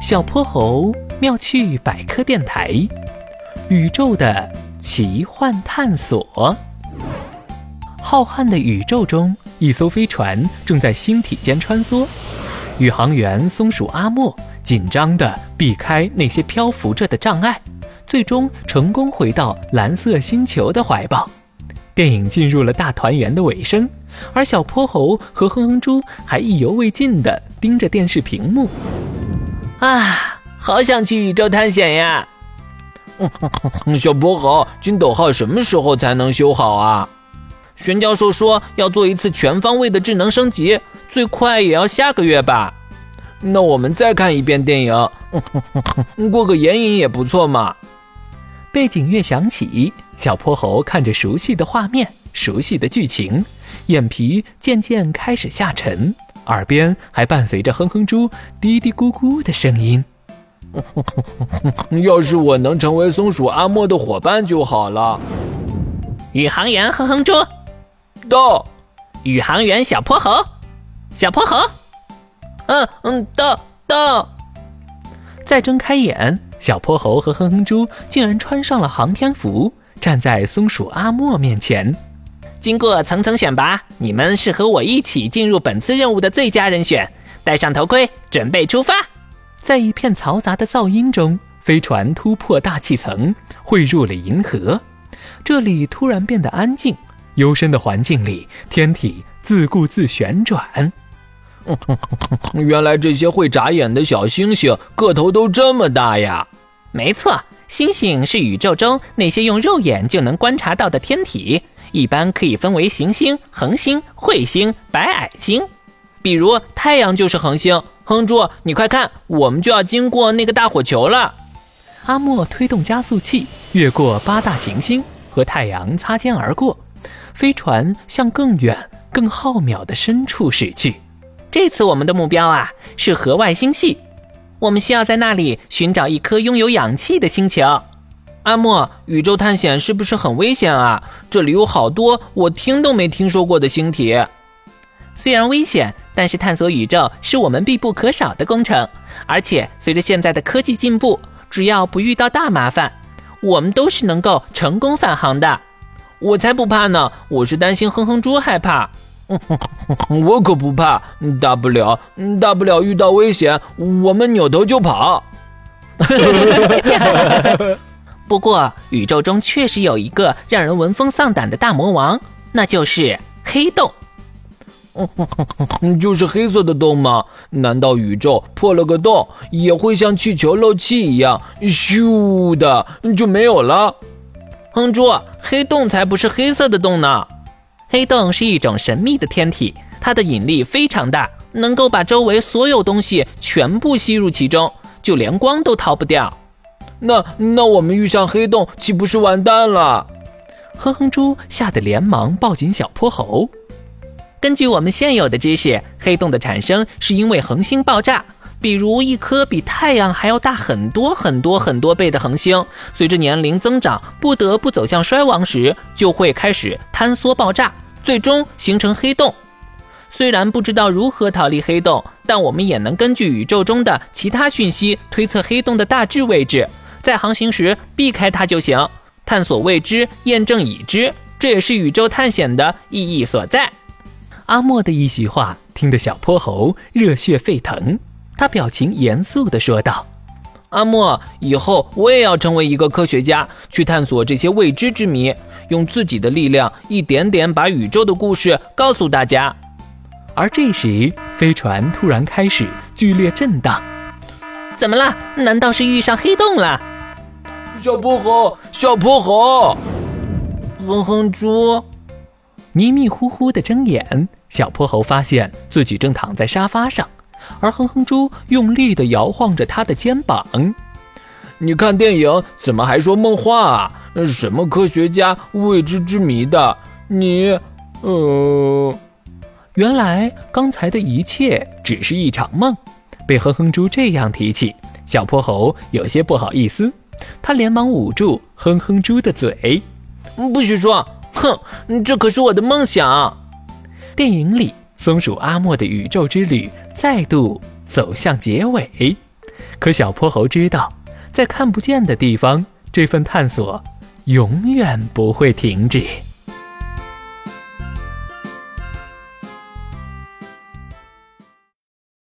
小泼猴妙趣百科电台，宇宙的奇幻探索。浩瀚的宇宙中，一艘飞船正在星体间穿梭。宇航员松鼠阿莫紧张地避开那些漂浮着的障碍，最终成功回到蓝色星球的怀抱。电影进入了大团圆的尾声，而小泼猴和哼哼猪还意犹未尽地盯着电视屏幕。啊，好想去宇宙探险呀！小泼猴，金斗号什么时候才能修好啊？玄教授说要做一次全方位的智能升级，最快也要下个月吧。那我们再看一遍电影，过个眼瘾也不错嘛。背景乐响起，小泼猴看着熟悉的画面、熟悉的剧情，眼皮渐渐开始下沉。耳边还伴随着哼哼猪嘀嘀咕咕的声音。要是我能成为松鼠阿莫的伙伴就好了。宇航员哼哼猪，到。宇航员小泼猴，小泼猴，嗯嗯，到到。再睁开眼，小泼猴和哼哼猪竟然穿上了航天服，站在松鼠阿莫面前。经过层层选拔，你们是和我一起进入本次任务的最佳人选。戴上头盔，准备出发。在一片嘈杂的噪音中，飞船突破大气层，汇入了银河。这里突然变得安静，幽深的环境里，天体自顾自旋转。原来这些会眨眼的小星星个头都这么大呀！没错，星星是宇宙中那些用肉眼就能观察到的天体。一般可以分为行星、恒星、彗星、白矮星。比如太阳就是恒星。哼猪，你快看，我们就要经过那个大火球了。阿莫推动加速器，越过八大行星，和太阳擦肩而过。飞船向更远、更浩渺的深处驶去。这次我们的目标啊，是河外星系。我们需要在那里寻找一颗拥有氧气的星球。阿莫，宇宙探险是不是很危险啊？这里有好多我听都没听说过的星体。虽然危险，但是探索宇宙是我们必不可少的工程。而且随着现在的科技进步，只要不遇到大麻烦，我们都是能够成功返航的。我才不怕呢！我是担心哼哼猪害怕。我可不怕，大不了大不了遇到危险，我们扭头就跑。不过，宇宙中确实有一个让人闻风丧胆的大魔王，那就是黑洞。就是黑色的洞吗？难道宇宙破了个洞，也会像气球漏气一样，咻的就没有了？哼猪，黑洞才不是黑色的洞呢！黑洞是一种神秘的天体，它的引力非常大，能够把周围所有东西全部吸入其中，就连光都逃不掉。那那我们遇上黑洞，岂不是完蛋了？哼哼猪吓得连忙抱紧小泼猴。根据我们现有的知识，黑洞的产生是因为恒星爆炸。比如一颗比太阳还要大很多很多很多倍的恒星，随着年龄增长，不得不走向衰亡时，就会开始坍缩爆炸，最终形成黑洞。虽然不知道如何逃离黑洞，但我们也能根据宇宙中的其他讯息推测黑洞的大致位置。在航行时避开它就行，探索未知，验证已知，这也是宇宙探险的意义所在。阿莫的一席话听得小泼猴热血沸腾，他表情严肃地说道：“阿莫，以后我也要成为一个科学家，去探索这些未知之谜，用自己的力量一点点把宇宙的故事告诉大家。”而这时，飞船突然开始剧烈震荡。怎么了？难道是遇上黑洞了？小泼猴，小泼猴，哼哼猪，迷迷糊糊的睁眼，小泼猴发现自己正躺在沙发上，而哼哼猪用力地摇晃着他的肩膀。你看电影怎么还说梦话啊？什么科学家、未知之谜的？你，呃，原来刚才的一切只是一场梦。被哼哼猪这样提起，小泼猴有些不好意思。他连忙捂住哼哼猪的嘴，不许说！哼，这可是我的梦想。电影里，松鼠阿莫的宇宙之旅再度走向结尾。可小泼猴知道，在看不见的地方，这份探索永远不会停止。